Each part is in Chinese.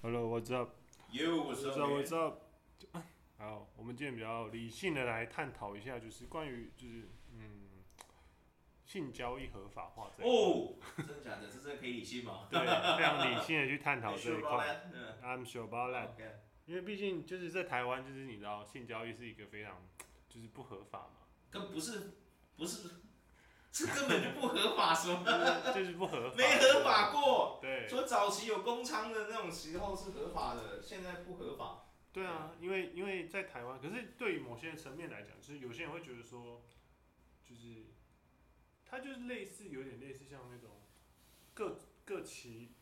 Hello，what's up? Yo，what's up？What's up？好，我们今天比较理性的来探讨一下，就是关于就是嗯，性交易合法化这一块。哦，真的假的？这真的可以理性吗？对，非常理性的去探讨这一块。I'm sure about that. 因为毕竟就是在台湾，就是你知道性交易是一个非常就是不合法嘛。跟不是不是。是根本就不合法，什么？就是不合法，没合法过。对。说早期有公娼的那种时候是合法的，现在不合法。对啊，因为因为在台湾，可是对于某些层面来讲，就是有些人会觉得说，就是，它就是类似，有点类似像那种各各其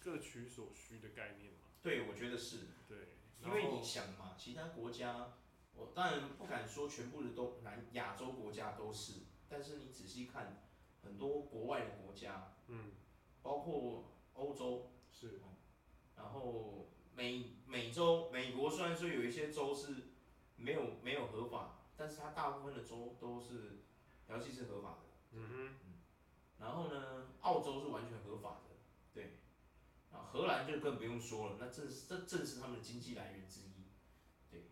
各取所需的概念嘛。对，我觉得是。对。因为你想嘛，其他国家，我当然不敢说全部的都南亚洲国家都是。但是你仔细看，很多国外的国家，嗯，包括欧洲是，然后美美洲美国虽然说有一些州是没有没有合法，但是它大部分的州都是嫖妓是合法的，嗯哼，嗯，然后呢，澳洲是完全合法的，对，啊，荷兰就更不用说了，那正是这正是他们的经济来源之一，对，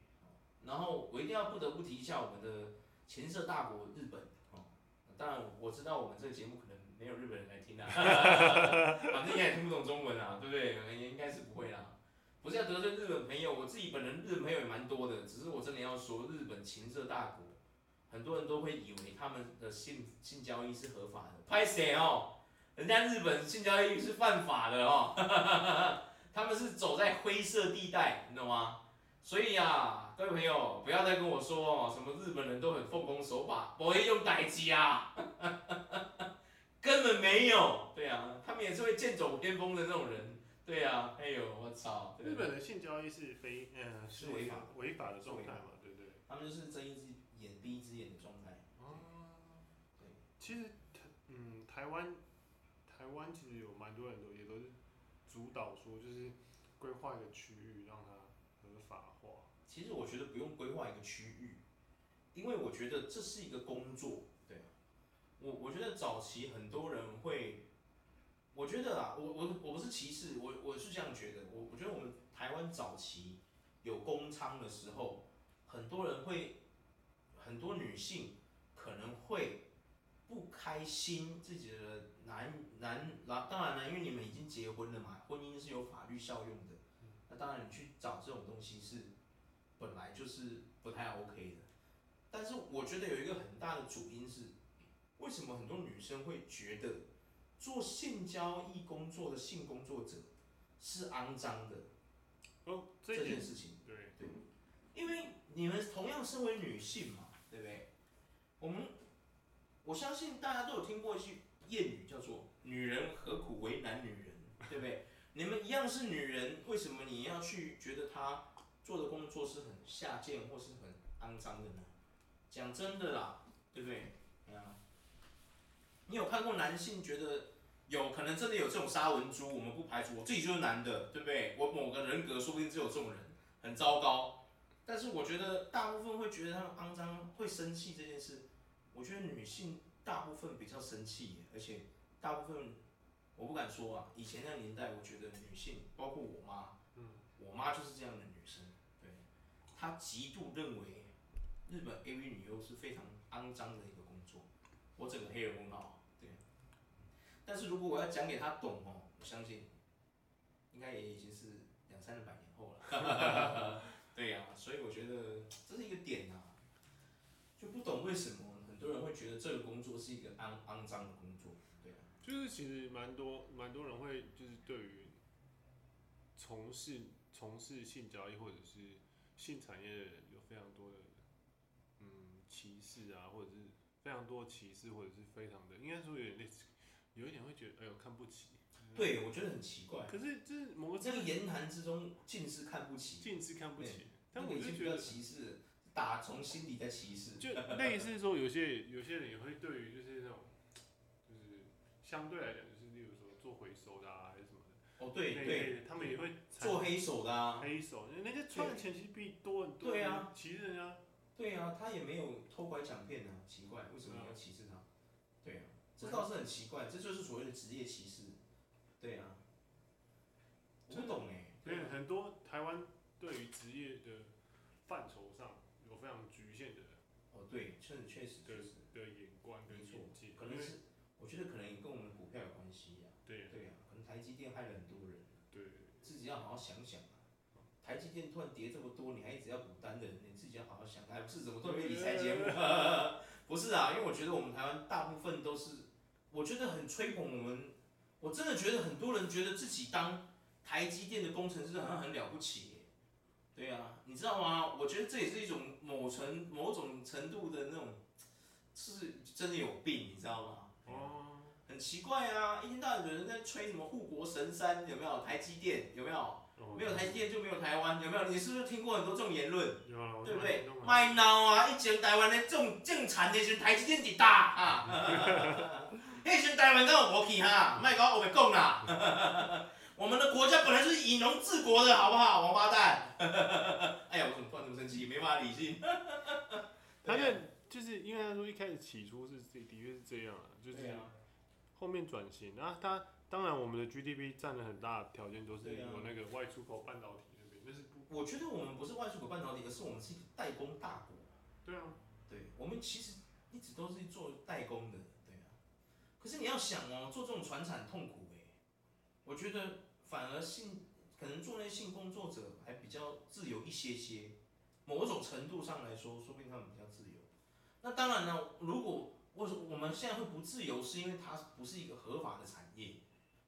然后我一定要不得不提一下我们的前色大国日本。当然我知道我们这个节目可能没有日本人来听啊，反正应该也听不懂中文啊，对不对？也应该是不会啦。不是要得罪日本朋友，我自己本人日本朋友也蛮多的，只是我真的要说，日本情色大国，很多人都会以为他们的性性交易是合法的，拍谁哦，人家日本性交易是犯法的哦，他们是走在灰色地带，你懂吗？所以呀、啊，各位朋友，不要再跟我说哦，什么日本人都很奉公守法，不会用代机啊，根本没有。对啊，他们也是会剑走偏锋的那种人。对啊，哎呦，我操！日本的性交易是非，嗯，是违法违法的状态嘛，对不对？他们就是睁一只眼闭一只眼的状态。哦、嗯，对。其实台，嗯，台湾，台湾其实有蛮多人都也都是主导说，就是规划一个区域让它。其实我觉得不用规划一个区域，因为我觉得这是一个工作，对。啊，我我觉得早期很多人会，我觉得啊，我我我不是歧视，我我是这样觉得，我我觉得我们台湾早期有公娼的时候，很多人会，很多女性可能会不开心自己的男男，那当然了，因为你们已经结婚了嘛，婚姻是有法律效用的。那当然，你去找这种东西是本来就是不太 OK 的。但是我觉得有一个很大的主因是，为什么很多女生会觉得做性交易工作的性工作者是肮脏的？哦，这件事情，对对，因为你们同样身为女性嘛，对不对？我们我相信大家都有听过一句谚语，叫做“女人何苦为难女人”，对不对？你们一样是女人，为什么你要去觉得她做的工作是很下贱或是很肮脏的呢？讲真的啦，对不对？啊，你有看过男性觉得有可能真的有这种杀文猪？我们不排除，我自己就是男的，对不对？我某个人格说不定只有这种人，很糟糕。但是我觉得大部分会觉得他们肮脏，会生气这件事。我觉得女性大部分比较生气，而且大部分。我不敢说啊，以前那个年代，我觉得女性，包括我妈，嗯，我妈就是这样的他极度认为日本 AV 女优是非常肮脏的一个工作，我整个黑人问号，对。但是如果我要讲给他懂哦，我相信，应该也已经是两三百年后了，对呀、啊，所以我觉得这是一个点啊，就不懂为什么很多人会觉得这个工作是一个肮肮脏的工作。对啊就是其实蛮多蛮多人会就是对于从事从事性交易或者是性产业有非常多的嗯歧视啊，或者是非常多歧视，或者是非常的应该说有点类似，有一点会觉得哎呦看不起。对，我觉得很奇怪。可是这是某个这个言谈之中尽是看不起，尽是看不起。但我就觉得歧视，打从心底在歧视。就类似说有些有些人也会对于就是那种就是。相对来讲，就是例如说做回收的啊，还是什么的。哦，对对，他们也会做黑手的啊。黑手，人家赚的钱其实比多很多。对啊，歧视人家。对啊，他也没有偷拐抢骗啊，奇怪，为什么你要歧视他？对啊，这倒是很奇怪，这就是所谓的职业歧视。对啊。我不懂哎。对，很多台湾对于职业的范畴上有非常局限的。哦，对，确实确实确实的眼光跟眼界，可能是我觉得可能也跟我们股票有关系呀。对对啊，可能台积电害了很多己要好好想想啊。台积电突然跌这么多，你还一直要补单的，你自己要好好想，还不是怎么特别理财节目？不是啊，因为我觉得我们台湾大部分都是，我觉得很吹捧我们，我真的觉得很多人觉得自己当台积电的工程师好像很了不起。对啊，你知道吗？我觉得这也是一种某程某种程度的那种，是真的有病，你知道吗？哦。很奇怪啊，一天到晚有人在吹什么护国神山，有没有？台积电有没有？没有台积电就没有台湾，有没有？你是不是听过很多这种言论？有，对不对？卖闹啊！以前台湾的这种正产的时候，台积电最大啊。那时候台湾刚好起哈，卖搞我们讲啦。我们的国家本来就是以农治国的，好不好？王八蛋！哎呀，我怎么突然这么生气？没办法理性。他就就是因为他说一开始起初是这的确是这样啊，就是后面转型，啊，它。当然，我们的 GDP 占了很大的条件，都是有那个外出口半导体那边。那是不？我觉得我们不是外出口半导体，而是我们是一个代工大国。对啊。对，我们其实一直都是做代工的，对啊。可是你要想哦，做这种传产痛苦哎。我觉得反而性可能做那些性工作者还比较自由一些些，某种程度上来说，说不定他们比较自由。那当然呢，如果为什么我们现在会不自由，是因为它不是一个合法的产业。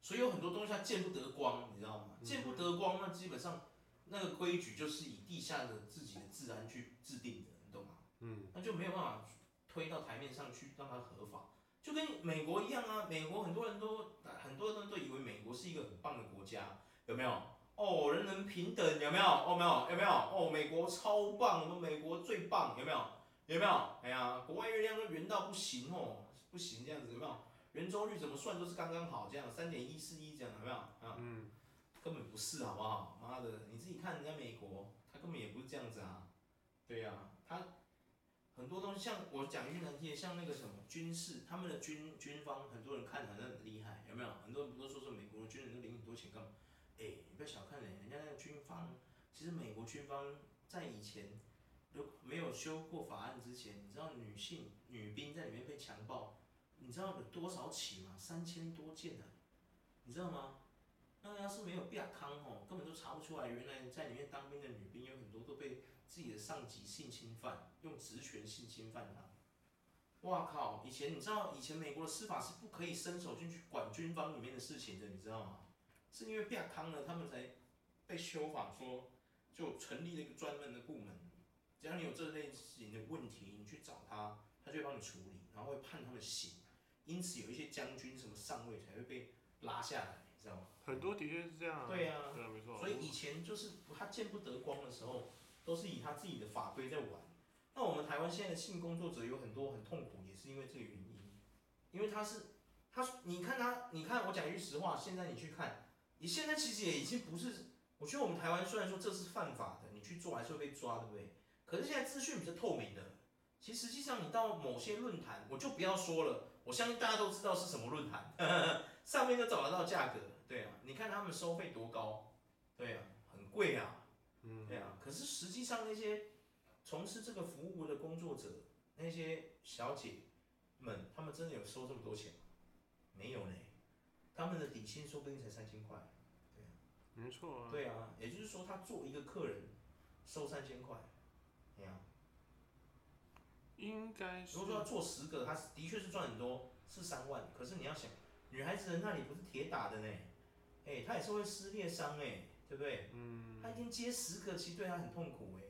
所以有很多东西它见不得光，你知道吗？见不得光，那基本上那个规矩就是以地下的自己的治安去制定的，你懂吗？嗯，那就没有办法推到台面上去让它合法，就跟美国一样啊。美国很多人都很多人都以为美国是一个很棒的国家，有没有？哦，人人平等，有没有？哦，没有，有没有？哦，美国超棒，我们美国最棒，有没有？有没有？哎呀，国外月亮都圆到不行哦，不行这样子，有没有？圆周率怎么算都是刚刚好，这样三点一四一这样，有没有啊？嗯，根本不是，好不好？妈的，你自己看人家美国，他根本也不是这样子啊。对呀、啊，他很多东西像我讲一句难听的，像那个什么军事，他们的军军方，很多人看好像很厉害，有没有？很多人不都说说美国的军人都领很多钱干嘛？哎、欸，你不要小看人，人家那个军方，其实美国军方在以前没有修过法案之前，你知道女性女兵在里面被强暴。你知道有多少起吗？三千多件呢、啊，你知道吗？那要是没有变康哦，根本都查不出来。原来在里面当兵的女兵有很多都被自己的上级性侵犯，用职权性侵犯她。哇靠！以前你知道，以前美国的司法是不可以伸手进去管军方里面的事情的，你知道吗？是因为变康呢，他们才被修法说，就成立了一个专门的部门，只要你有这类型的问题，你去找他，他就会帮你处理，然后会判他们刑。因此，有一些将军什么上位才会被拉下来，你知道吗？很多的确是这样、啊。对呀、啊，对啊，没错。所以以前就是他见不得光的时候，都是以他自己的法规在玩。那我们台湾现在的性工作者有很多很痛苦，也是因为这个原因。因为他是他，你看他，你看我讲一句实话，现在你去看，你现在其实也已经不是。我觉得我们台湾虽然说这是犯法的，你去做还是会被抓，对不对？可是现在资讯比较透明的，其实实际上你到某些论坛，我就不要说了。我相信大家都知道是什么论坛，上面都找得到价格，对啊，你看他们收费多高，对啊，很贵啊，嗯，对啊，可是实际上那些从事这个服务的工作者，那些小姐们，他们真的有收这么多钱吗？没有呢，他们的底薪说不定才三千块，对啊，没错啊，对啊，也就是说他做一个客人收三千块，对啊。应该是。如果说要做十个，他的确是赚很多，是三万。可是你要想，女孩子的那里不是铁打的呢，哎、欸，她也是会撕裂伤哎，对不对？嗯。她一天接十个，其实对她很痛苦哎。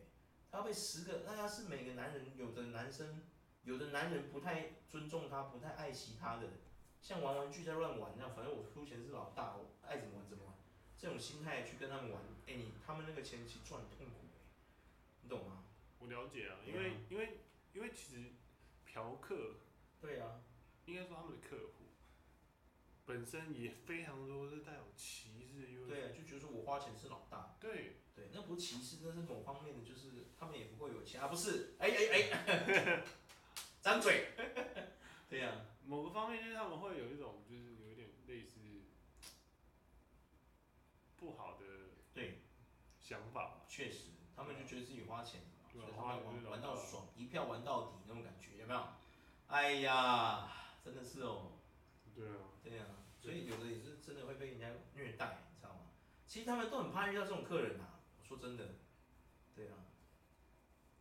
她要被十个，那要是每个男人，有的男生，有的男人不太尊重她，不太爱惜她的，像玩玩具在乱玩那样，反正我出钱是老大，我爱怎么玩怎么玩，这种心态去跟他们玩，哎、欸，你他们那个钱其实赚很痛苦哎，你懂吗？我了解啊，因为、嗯、因为。因为其实嫖客，对啊，应该说他们的客户本身也非常多是带有歧视，因为对啊，就觉得说我花钱是老大，对。对，那不是歧视，那是某方面的，就是他们也不会有钱啊，不是，哎哎哎，张嘴，对呀、啊，某个方面就是他们会有一种就是有一点类似不好的，对，想法。确实，他们就觉得自己花钱所以他们玩玩到爽，一票玩到底那种感觉，有没有？哎呀，真的是哦。对啊。对啊，所以有的也是真的会被人家虐待，你知道吗？其实他们都很怕遇到这种客人啊。我说真的。对啊。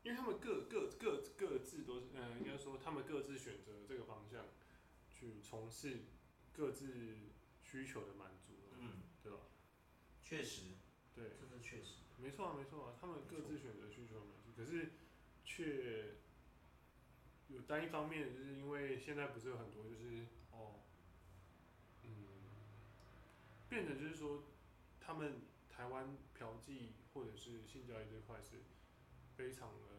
因为他们各各各各自都是，嗯，应该说他们各自选择这个方向去从事各自需求的满足，嗯，对吧？确实，对，这是确实，没错啊，没错啊，他们各自选择需求的满足，可是却有单一方面，就是因为现在不是有很多就是哦，嗯，变得就是说他们台湾嫖妓或者是性交易这块是非常的。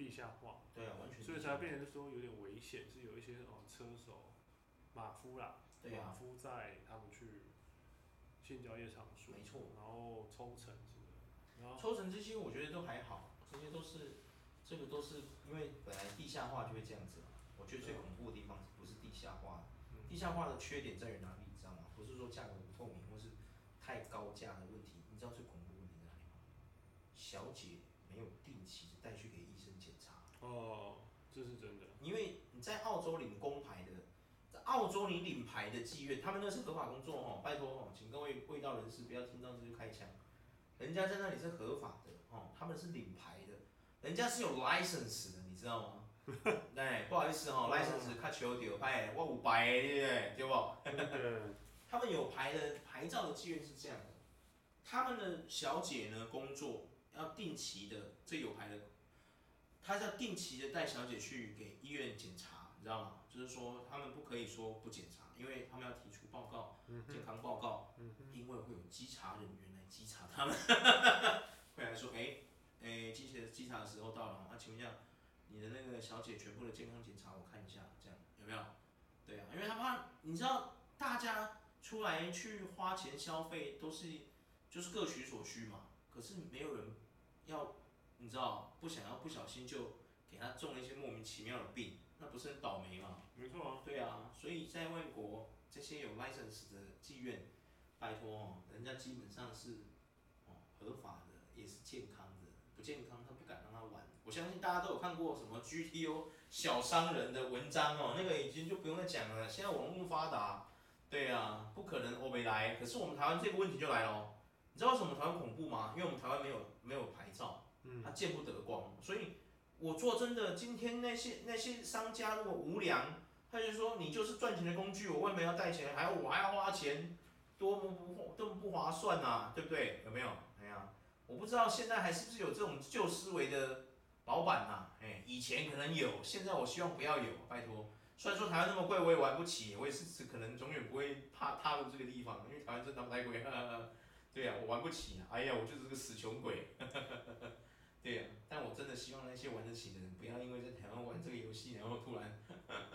地下化，对啊，完全。所以才变成说有点危险，是有一些哦车手、马夫啦，对啊，马夫在他们去性交易场所，没错，然后抽成抽成这些我觉得都还好，这些都是这个都是因为本来地下化就会这样子嘛。我觉得最恐怖的地方不是地下化，嗯、地下化的缺点在于哪里，你知道吗？不是说价格不透明或是太高价的问题，你知道最恐怖的问题在哪里吗？小姐没有定期带去给医生检查。哦，这是真的。因为你在澳洲领工牌的，在澳洲你领牌的妓院，他们那是合法工作哦，拜托哦，请各位卫道人士不要听到这就开枪。人家在那里是合法的哦，他们是领牌的，人家是有 license 的，你知道吗？哎，不好意思哈、哦、，license 卡求掉，哎，我有牌的，对不对？对不？他们有牌的牌照的妓院是这样的，他们的小姐呢工作要定期的，这有牌的。他是要定期的带小姐去给医院检查，你知道吗？就是说他们不可以说不检查，因为他们要提出报告，健康报告，因为会有稽查人员来稽查他们，会来说，哎，哎，机器的稽查的时候到了，那请问一下，你的那个小姐全部的健康检查我看一下，这样有没有？对啊，因为他怕，你知道大家出来去花钱消费都是就是各取所需嘛，可是没有人要。你知道，不想要不小心就给他中了一些莫名其妙的病，那不是很倒霉吗？没错啊。对啊，所以在外国这些有 license 的妓院，拜托哦，人家基本上是哦合法的，也是健康的，不健康他不敢让他玩。我相信大家都有看过什么 GTO 小商人的文章哦，那个已经就不用再讲了。现在网络发达，对啊，不可能欧美来。可是我们台湾这个问题就来了，你知道为什么台湾恐怖吗？因为我们台湾没有没有牌照。他见不得光，所以我做真的，今天那些那些商家如果无良，他就说你就是赚钱的工具，我为什么要带钱，还要我还要花钱，多么不多么不划算啊，对不对？有没有？哎呀，我不知道现在还是不是有这种旧思维的老板呐？哎，以前可能有，现在我希望不要有，拜托。虽然说台湾那么贵，我也玩不起，我也是可能永远不会踏踏入这个地方，因为台湾真的太贵。对呀、我玩不起啊，哎呀，我就是个死穷鬼。对呀、但我真的希望那些玩得起的人，不要因为在台湾玩这个游戏，然后突然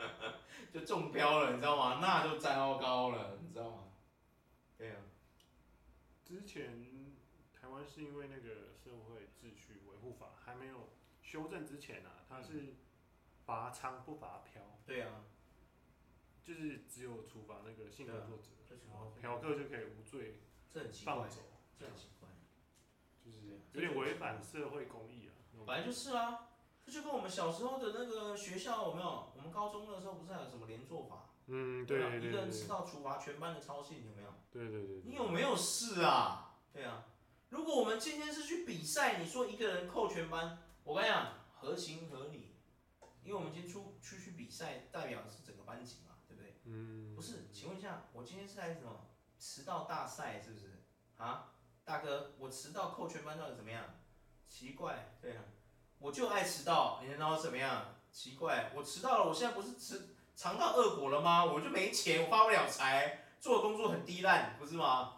就中标了，你知道吗？那就糟糕了，之前台湾是因为那个社会秩序维护法还没有修正之前啊，它是罚娼不罚嫖。对、啊。就是只有处罚那个性工作者，然后嫖客就可以无罪放走。这很奇怪就是有点违反社会公义啊，本来就是啊，这就跟我们小时候的那个学校有没有？我们高中的时候不是还有什么连坐法？嗯，对，对，对，对，一个人迟到处罚全班的操行，有没有？对对对，对。你有没有事啊？对啊，如果我们今天是去比赛，你说一个人扣全班，我跟你讲合情合理，因为我们今天出出去比赛，代表的是整个班级嘛，对不对？嗯。不是，请问一下，我今天是来什么迟到大赛，是不是？啊？大哥，我迟到扣全班到底怎么样？奇怪，对啊，我就爱迟到，你能让我怎么样？奇怪，我迟到了，我现在不是迟尝到恶果了吗？我就没钱，我发不了财，做的工作很低烂，不是吗？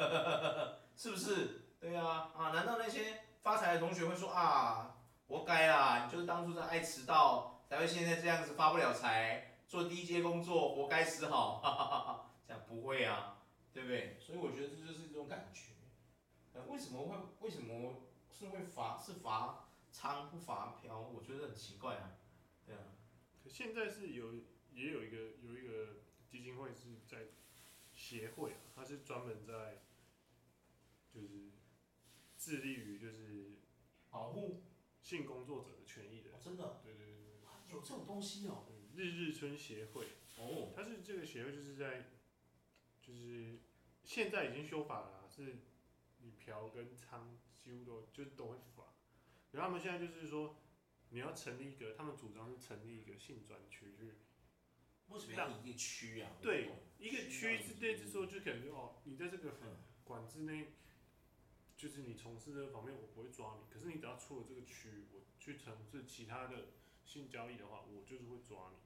是不是？对啊，啊，难道那些发财的同学会说啊，活该啊，你就是当初在爱迟到，才会现在这样子发不了财，做低阶工作，活该死好，哈哈哈，这样不会啊，对不对？所以我觉得这就是一种感觉。为什么会为什么是会罚是罚仓不罚嫖？我觉得很奇怪啊，对啊。可现在是有也有一个有一个基金会是在协会啊，它是专门在就是致力于就是保护性工作者的权益的。哦、真的？对对对对。有这种东西哦。日日春协会。哦。它是这个协会，就是在，就是现在已经修法了，是你嫖跟娼几乎都就是都会罚。然后他们现在就是说，你要成立一个，他们主张是成立一个性专区，去。为什么要一个区啊？对，一个区是类似说，就可能就哦，你在这个管制内，就是你从事这方面，我不会抓你。可是你只要出了这个区，我去从事其他的性交易的话，我就是会抓你。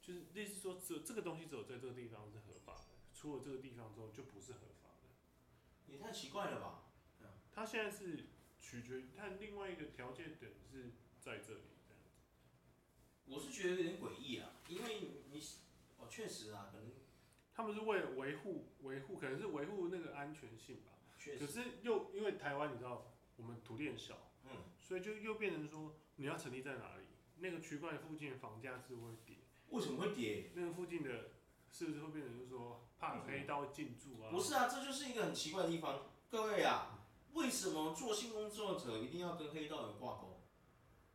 就是类似说，只有这个东西只有在这个地方是合法的，出了这个地方之后就不是合法的。也太奇怪了吧？嗯他现在是取决于他另外一个条件等是在这里。我是觉得有点诡异啊，因为你，哦，确实啊，可能他们是为了维护维护，可能是维护那个安全性吧。确实。可是又因为台湾你知道，我们土地很小，嗯，所以就又变成说，你要成立在哪里？那个区块附近的房价是会跌。为什么会跌？那个附近的，是不是会变成就是说，怕黑道进驻啊？不是啊，这就是一个很奇怪的地方。各位啊，为什么做性工作者一定要跟黑道有挂钩？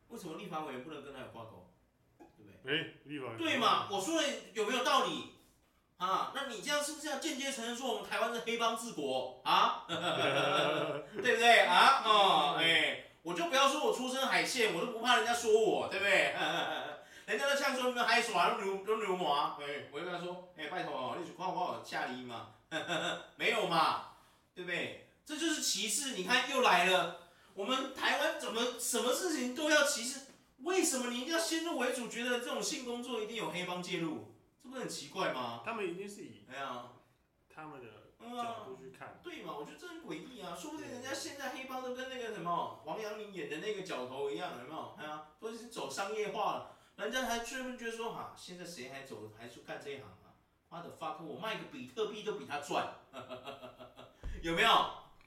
为什么立法委员不能跟他有挂钩？哎、欸，立法对嘛？我说的有没有道理啊？那你这样是不是要间接承认说我们台湾是黑帮治国啊？对不对啊？哦，哎、欸，我就不要说我出身海线，我都不怕人家说我，对不对？人家都呛说你们海耍都牛都流氓，哎，我就跟他说，哎、欸，拜托，你去夸我下礼嘛？没有嘛？对不对？这就是歧视，你看又来了，我们台湾怎么什么事情都要歧视？为什么你一定要先入为主，觉得这种性工作一定有黑帮介入？这不是很奇怪吗？他们一定是以哎呀，他们的角度去看，对嘛？我觉得这很诡异啊！说不定人家现在黑帮都跟那个什么王阳明演的那个角头一样，有没有？哎呀，都已经走商业化了，人家还专门觉得说哈、啊，现在谁还走还去干这一行啊？妈的 fuck，我卖个比特币都比他赚，有没有？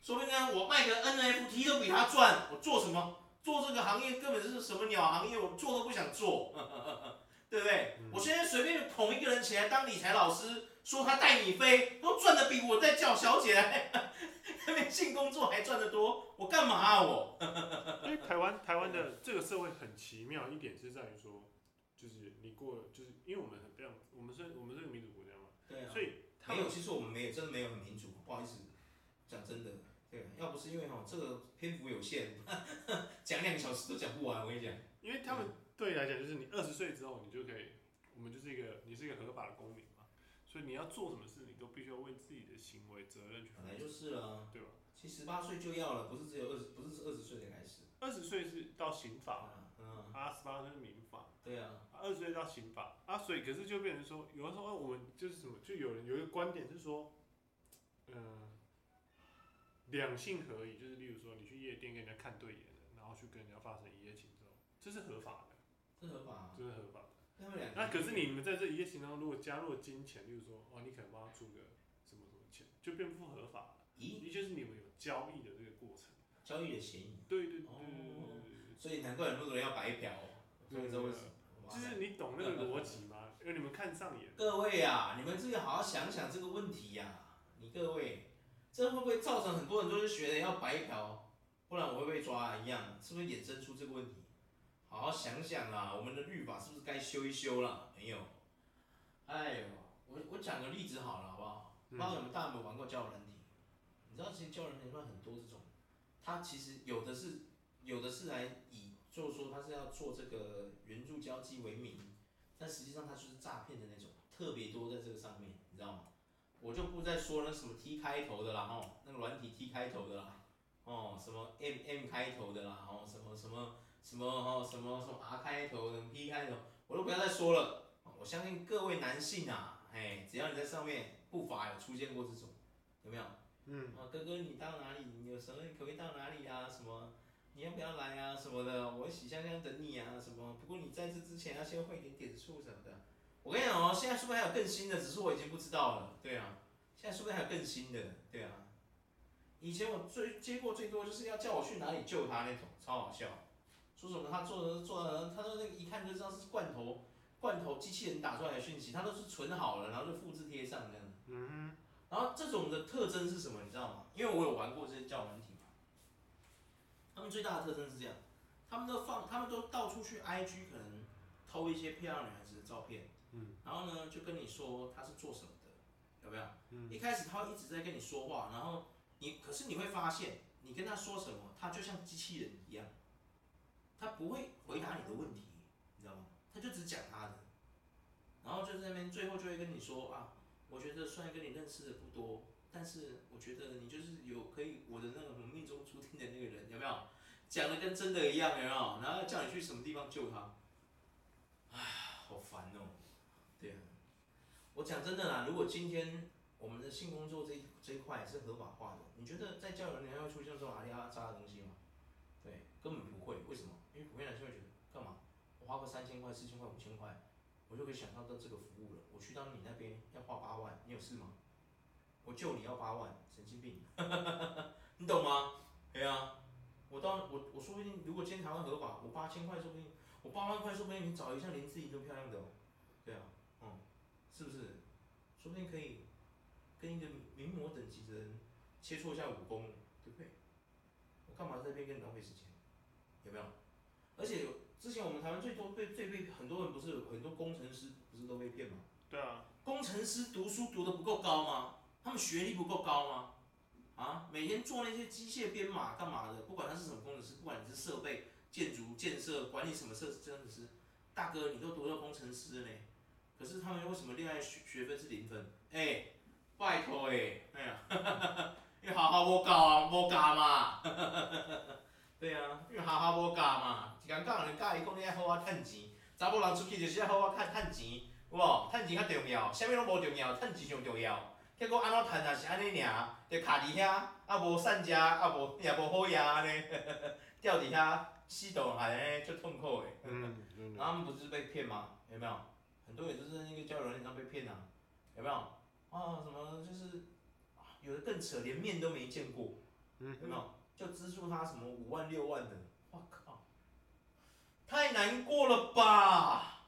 说不定呢，我卖个 NFT 都比他赚，我做什么？做这个行业根本就是什么鸟行业，我做都不想做，呵呵呵对不对？嗯、我现在随便捧一个人起来当理财老师，说他带你飞，都赚的比我在叫小姐来 那边性工作还赚得多，我干嘛啊我？因为台湾台湾的这个社会很奇妙一点是在于说，就是你过了，就是因为我们很这样，我们是我们是个民主国家嘛，对啊，所以没有，其实我们没有，真的没有很民主，不好意思，讲真的。对，要不是因为哈这个篇幅有限，讲两个小时都讲不完。我跟你讲，因为他们对你来讲，就是你二十岁之后，你就可以，我们就是一个，你是一个合法的公民嘛，所以你要做什么事，你都必须要为自己的行为责任去负责。本来就是了，对吧？其实十八岁就要了，不是只有二十，不是二十岁才开始。二十岁是到刑法，嗯，啊，十八岁是民法，对啊，二十岁到刑法，啊，所以可是就变成说，有的时候我们就是什么，就有人有一个观点是说，嗯、呃。两性合意，就是例如说，你去夜店跟人家看对眼了，然后去跟人家发生一夜情之后，这是合法的，这合法、啊，这是合法的。他们两，那可是你们在这一夜情当中，如果加入了金钱，例如说，哦，你可能帮他出个什么什么钱，就变不合法了。咦？也就是你们有交易的这个过程，交易的嫌疑。对对对对对对。哦、所以难怪很多人要白嫖。对对对。就是你懂那个逻辑吗？因为你们看上眼。各位啊，你们自己好好想想这个问题呀、啊，你各位。这会不会造成很多人都是学的要白嫖，不然我会被抓、啊、一样？是不是衍生出这个问题？好好想想啊，我们的律法是不是该修一修了？没有。哎呦，我我讲个例子好了，好不好？不知道你们大家有没有玩过交友软体？你知道其实交友软体上很多这种，它其实有的是有的是来以就是说它是要做这个援助交际为名，但实际上它就是诈骗的那种，特别多在这个上面，你知道吗？我就不再说那什么 T 开头的啦，吼，那个软体 T 开头的啦，哦，什么 M M 开头的啦，哦，什么什么什么哦，什么什么 R 开头的 P 开头，我都不要再说了。我相信各位男性啊，哎，只要你在上面不乏有出现过这种，有没有？嗯。啊，哥哥你到哪里？你有什么可以到哪里啊？什么？你要不要来啊？什么的？我喜香香等你啊？什么？不过你在这之前要先汇点点数什么的。我跟你讲哦，现在是不是还有更新的？只是我已经不知道了。对啊，现在是不是还有更新的？对啊，以前我最接过最多就是要叫我去哪里救他那种，超好笑。说什么他做的做的，他说那个一看就知道是罐头罐头机器人打出来的讯息，他都是存好了，然后就复制贴上这样。嗯。然后这种的特征是什么？你知道吗？因为我有玩过这些交友软体嘛。他们最大的特征是这样，他们都放，他们都到处去 IG 可能偷一些漂亮女孩子的照片，嗯，然后呢就跟你说他是做什么的，有没有？嗯，一开始他会一直在跟你说话，然后你可是你会发现，你跟他说什么，他就像机器人一样，他不会回答你的问题，你知道吗？他就只讲他的，然后就在那边最后就会跟你说啊，我觉得虽然跟你认识的不多。但是我觉得你就是有可以我的那种命中注定的那个人，有没有？讲的跟真的一样，有没有？然后叫你去什么地方救他，唉，好烦哦。我讲真的啦，如果今天我们的性工作这一这一块是合法化的，你觉得在交友里面会出现这种阿里阿杂的东西吗？对，根本不会。为什么？因为普遍男性会觉得，干嘛？我花个三千块、四千块、五千块，我就可以享受到这个服务了。我去到你那边要花八万，你有事吗？我救你要八万，神经病，你懂吗？对啊，我到我我说不定，如果今天台湾合法，我八千块说不定，我八万块说不定你找一个像林志颖这么漂亮的，对啊，是不是？说不定可以跟一个名模等级的人切磋一下武功，对不对？我干嘛在这边跟你浪费时间？有没有？而且之前我们台湾最多被最被很多人不是很多工程师不是都被骗吗？对啊，工程师读书读的不够高吗？他们学历不够高吗？啊，每天做那些机械编码干嘛的？不管他是什么工程师，不管你是设备、建筑、建设、管理什么设施，真的是大哥，你都读到工程师了呢。可是他们为什么恋爱学学分是零分？哎、欸，拜托哎，哎呀，你好好无教啊，无教嘛。对啊，因为好好无教嘛，一讲讲人教伊讲你爱好好趁钱，查某人出去就是爱好好趁趁钱，有无？趁钱较重要，啥物拢无重要，趁钱上重要。结果安怎趁也是安尼尔，就卡伫遐，啊无善食，啊无也无好养安尼，吊伫遐死倒还安尼，足痛苦诶。嗯，然后他们不是被骗吗？有没有？很多也就是那个交友软件上被骗啊，有没有？啊，什么就是，有的更扯，连面都没见过，有没有？就资助他什么五万六万的，我靠，太难过了吧？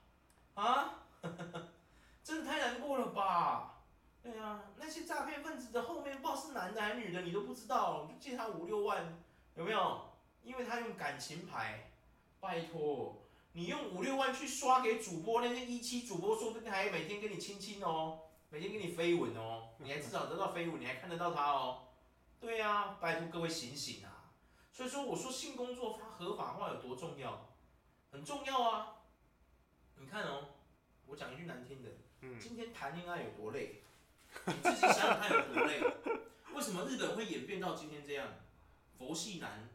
啊？真的太难过了吧？对啊，那些诈骗分子的后面不知道是男的还是女的，你都不知道，就借他五六万，有没有？因为他用感情牌，拜托，你用五六万去刷给主播，那些一期主播说不定还每天跟你亲亲哦，每天跟你飞吻哦，你还至少得到飞吻，你还看得到他哦。对呀、啊，拜托各位醒醒啊！所以说我说性工作它合法化有多重要，很重要啊。你看哦，我讲一句难听的，今天谈恋爱有多累？你自己想想看有多累？为什么日本会演变到今天这样？佛系男，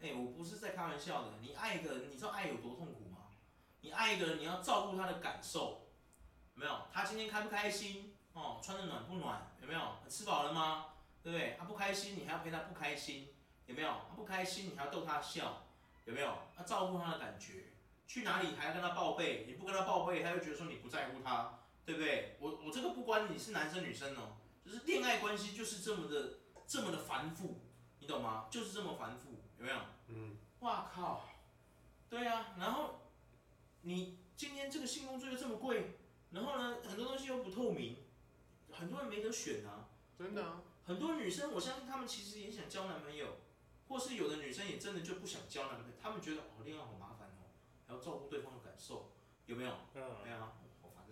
哎、欸，我不是在开玩笑的。你爱一个人，你知道爱有多痛苦吗？你爱一个人，你要照顾他的感受，有没有？他今天开不开心？哦，穿的暖不暖？有没有？吃饱了吗？对不对？他不开心，你还要陪他不开心，有没有？他不开心，你还要逗他笑，有没有？要照顾他的感觉。去哪里还要跟他报备？你不跟他报备，他就觉得说你不在乎他。对不对？我我这个不管你是男生女生哦，就是恋爱关系就是这么的这么的繁复，你懂吗？就是这么繁复，有没有？嗯。哇靠！对啊，然后你今天这个性工作又这么贵，然后呢，很多东西又不透明，很多人没得选啊。真的啊。很多女生，我相信她们其实也想交男朋友，或是有的女生也真的就不想交男朋友，她们觉得哦恋爱好麻烦哦，还要照顾对方的感受，有没有？嗯。对啊。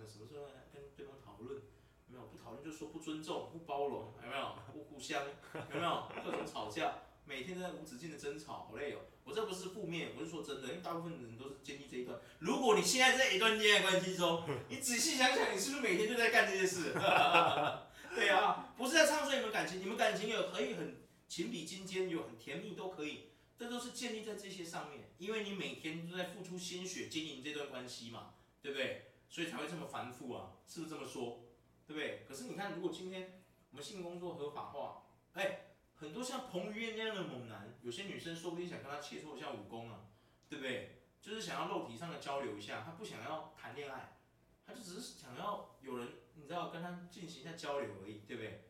什么时候跟对方讨论？有没有不讨论就说不尊重、不包容，有没有不互相？有没有各种吵架？每天都在无止境的争吵，好累哦。我这不是负面，我是说真的，因为大部分人都是经历这一段。如果你现在在一段恋爱关系中，你仔细想想，你是不是每天就在干这些事？对啊，不是在唱衰你们感情，你们感情有可以很情比金坚，有很甜蜜都可以，这都是建立在这些上面，因为你每天都在付出心血经营这段关系嘛，对不对？所以才会这么繁复啊，是不是这么说？对不对？可是你看，如果今天我们性工作合法化，哎，很多像彭于晏那样的猛男，有些女生说不定想跟他切磋一下武功啊，对不对？就是想要肉体上的交流一下，他不想要谈恋爱，他就只是想要有人，你知道，跟他进行一下交流而已，对不对？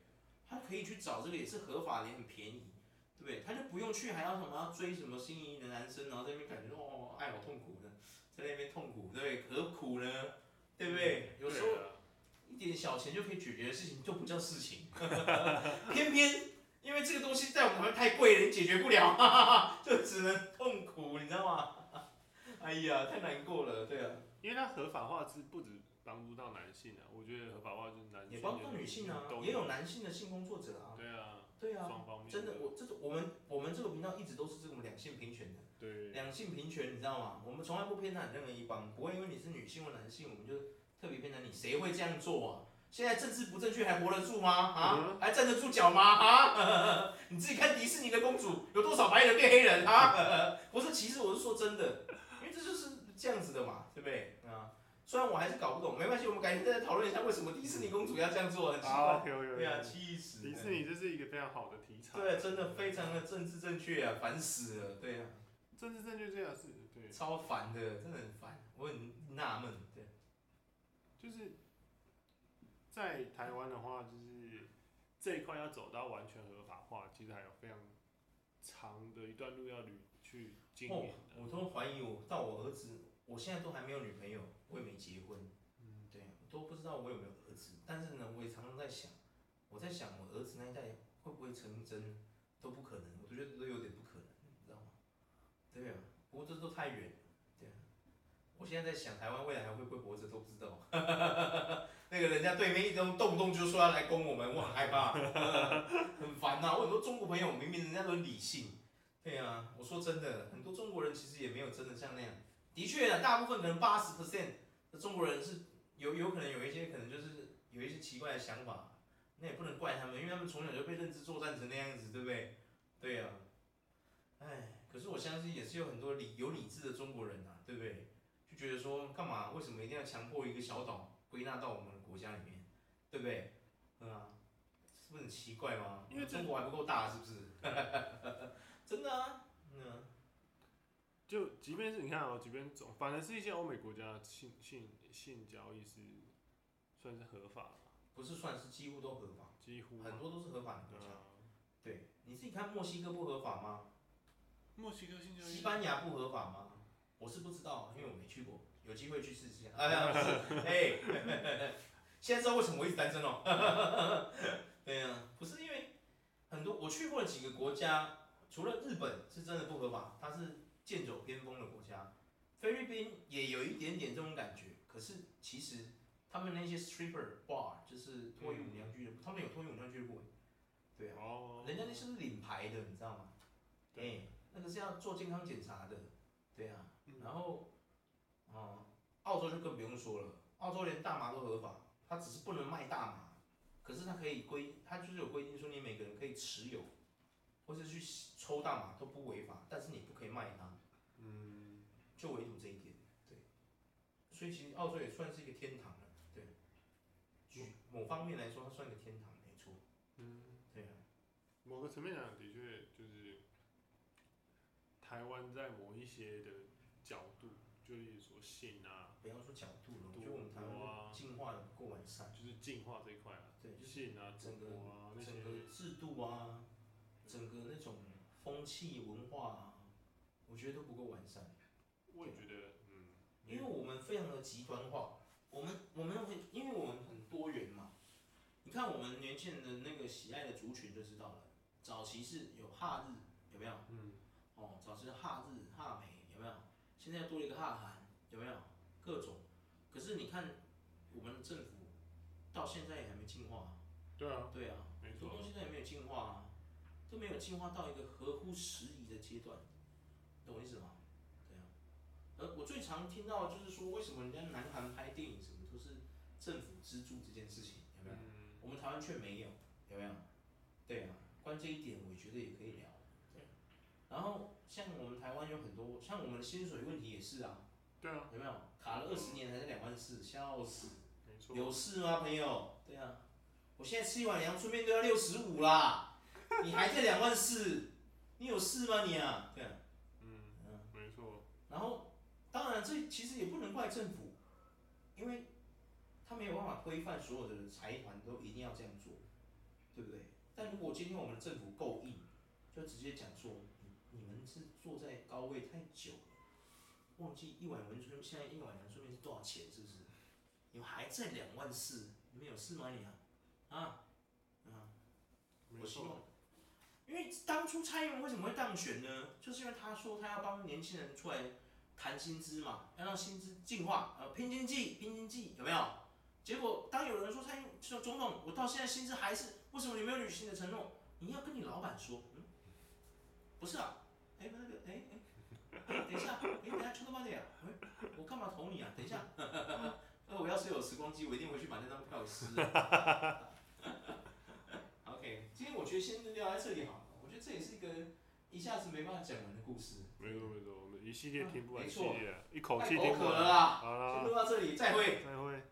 他可以去找这个也是合法的，也很便宜，对不对？他就不用去还要什么要追什么心仪的男生，然后在那边感觉哦，爱好痛苦的，在那边痛苦，对不对？何苦呢？对不对？有时候一点小钱就可以解决的事情，就不叫事情。偏偏因为这个东西在我们太贵了，你解决不了，哈哈哈，就只能痛苦，你知道吗？哎呀，太难过了，对啊。因为它合法化是不止帮助到男性啊，我觉得合法化就是男性也帮助女性啊，也有男性的性工作者啊。对啊。对啊。双方面。真的，我这个我们我们这个频道一直都是这种两性平权的。对。两性平权，你知道吗？我们从来不偏袒任何一方，不会因为你是女性或男性，我们就特别偏袒你。谁会这样做啊？现在政治不正确还活得住吗？啊，还站得住脚吗？啊，你自己看迪士尼的公主有多少白人变黑人啊？不是歧视，我是说真的，因为这就是这样子的嘛，对不对？啊，虽然我还是搞不懂，没关系，我们改天再讨论一下为什么迪士尼公主要这样做，很奇怪。对啊，气死！迪士尼这是一个非常好的题材。对，真的非常的政治正确啊，烦死了。对啊，政治正确这样是，对，超烦的，真的很烦，我很纳闷，对，就是。在台湾的话，就是这一块要走到完全合法化，其实还有非常长的一段路要旅去经历。我都怀疑我到我儿子，我现在都还没有女朋友，我也没结婚，嗯，对，都不知道我有没有儿子。但是呢，我也常常在想，我在想我儿子那一代会不会成真，都不可能，我觉得都有点不可能，你知道吗？对啊，不过这都太远了，对啊，我现在在想台湾未来还会不会活着都不知道。那个人家对面一动动不动就说要来攻我们，我很害怕，很烦呐、我很多中国朋友明明人家都理性，对啊，我说真的，很多中国人其实也没有真的像那样。的确啊，大部分可能八十 percent 的中国人是有有可能有一些可能就是有一些奇怪的想法，那也不能怪他们，因为他们从小就被认知作战成那样子，对不对？对呀、啊，哎，可是我相信也是有很多理有理智的中国人啊，对不对？就觉得说干嘛？为什么一定要强迫一个小岛归纳到我们？国家里面，对不对？嗯啊，是不是很奇怪吗？因为中国还不够大，是不是？真的啊，嗯。就即便是你看哦，即便总，反正是一些欧美国家性性性交易是算是合法的，不是算是几乎都合法，几乎很多都是合法的国家。对，你自己看墨西哥不合法吗？墨西哥性交易。西班牙不合法吗？我是不知道，因为我没去过，有机会去试试。哎呀，不是，哎。现在知道为什么我一直单身哦？对呀、啊，不是因为很多我去过的几个国家，除了日本是真的不合法，它是剑走偏锋的国家，菲律宾也有一点点这种感觉。可是其实他们那些 stripper bar 就是脱衣舞娘俱乐部，他们有脱衣舞娘俱乐部，对啊，人家那是领牌的，你知道吗？对，那个是要做健康检查的，对啊，然后啊，澳洲就更不用说了，澳洲连大麻都合法。它只是不能卖大麻，可是它可以规，它就是有规定说你每个人可以持有，或是去抽大麻都不违法，但是你不可以卖它，嗯，就唯独这一点，对，所以其实澳洲也算是一个天堂了，对，某某方面来说，它算一个天堂，没错，嗯，对啊，某个层面讲，的确就是台湾在某一些的角度，就是说性啊，不要说角度了，我觉得我们台湾进化的不够完善，就是进化这一块啊，对，就是性啊，整个啊整个制度啊，整个那种风气文化啊，我觉得都不够完善。我也觉得，嗯，因为我们非常的极端化，我们我们会，因为我们很多元嘛，你看我们年轻人的那个喜爱的族群就知道了，早期是有哈日，有没有？嗯，哦，早期是哈日、哈美？现在多了一个哈韩，有没有？各种，可是你看，我们政府到现在也还没进化。对啊。对啊，很多东西都还没有进化啊，都没有进化到一个合乎时宜的阶段，懂我意思吗？对啊。而我最常听到的就是说，为什么人家南韩拍电影什么都是政府资助这件事情，有没有？嗯。我们台湾却没有，有没有？对啊，关这一点我觉得也可以聊。对。然后像我们台湾有很多，像我们的薪水问题也是啊。对啊，有没有卡了二十年还是两万四，笑死！没错，有事吗，朋友？对啊，我现在吃一碗阳春面都要六十五啦，你还在两万四，你有事吗你啊？对啊，嗯嗯，没错。然后，当然这其实也不能怪政府，因为他没有办法规范所有的财团都一定要这样做，对不对？但如果今天我们的政府够硬，就直接讲说，你们是坐在高位太久了。忘记一碗文春，现在一碗阳春面是多少钱？是不是？你们还在两万四，你们有事吗你啊？啊，啊，我希望，因为当初蔡英文为什么会当选呢？就是因为他说他要帮年轻人出来谈薪资嘛，要让薪资进化，呃，拼经济，拼经济，有没有？结果当有人说蔡英文说总统，我到现在薪资还是，为什么你没有履行你的承诺？你要跟你老板说，嗯，不是啊，哎、欸，那个，哎、欸、哎、欸，等一下，哎、欸，等一下，秋刀妈的呀，哎，我干嘛投你啊？等一下，那我要是有时光机，我一定回去把那张票撕了。OK，今天我觉得先聊在这里好了，我觉得这也是一个一下子没办法讲完的故事。没错没错，我们一系列听不完系列，啊、一口气听不完。好了，先录到这里，再会。再会。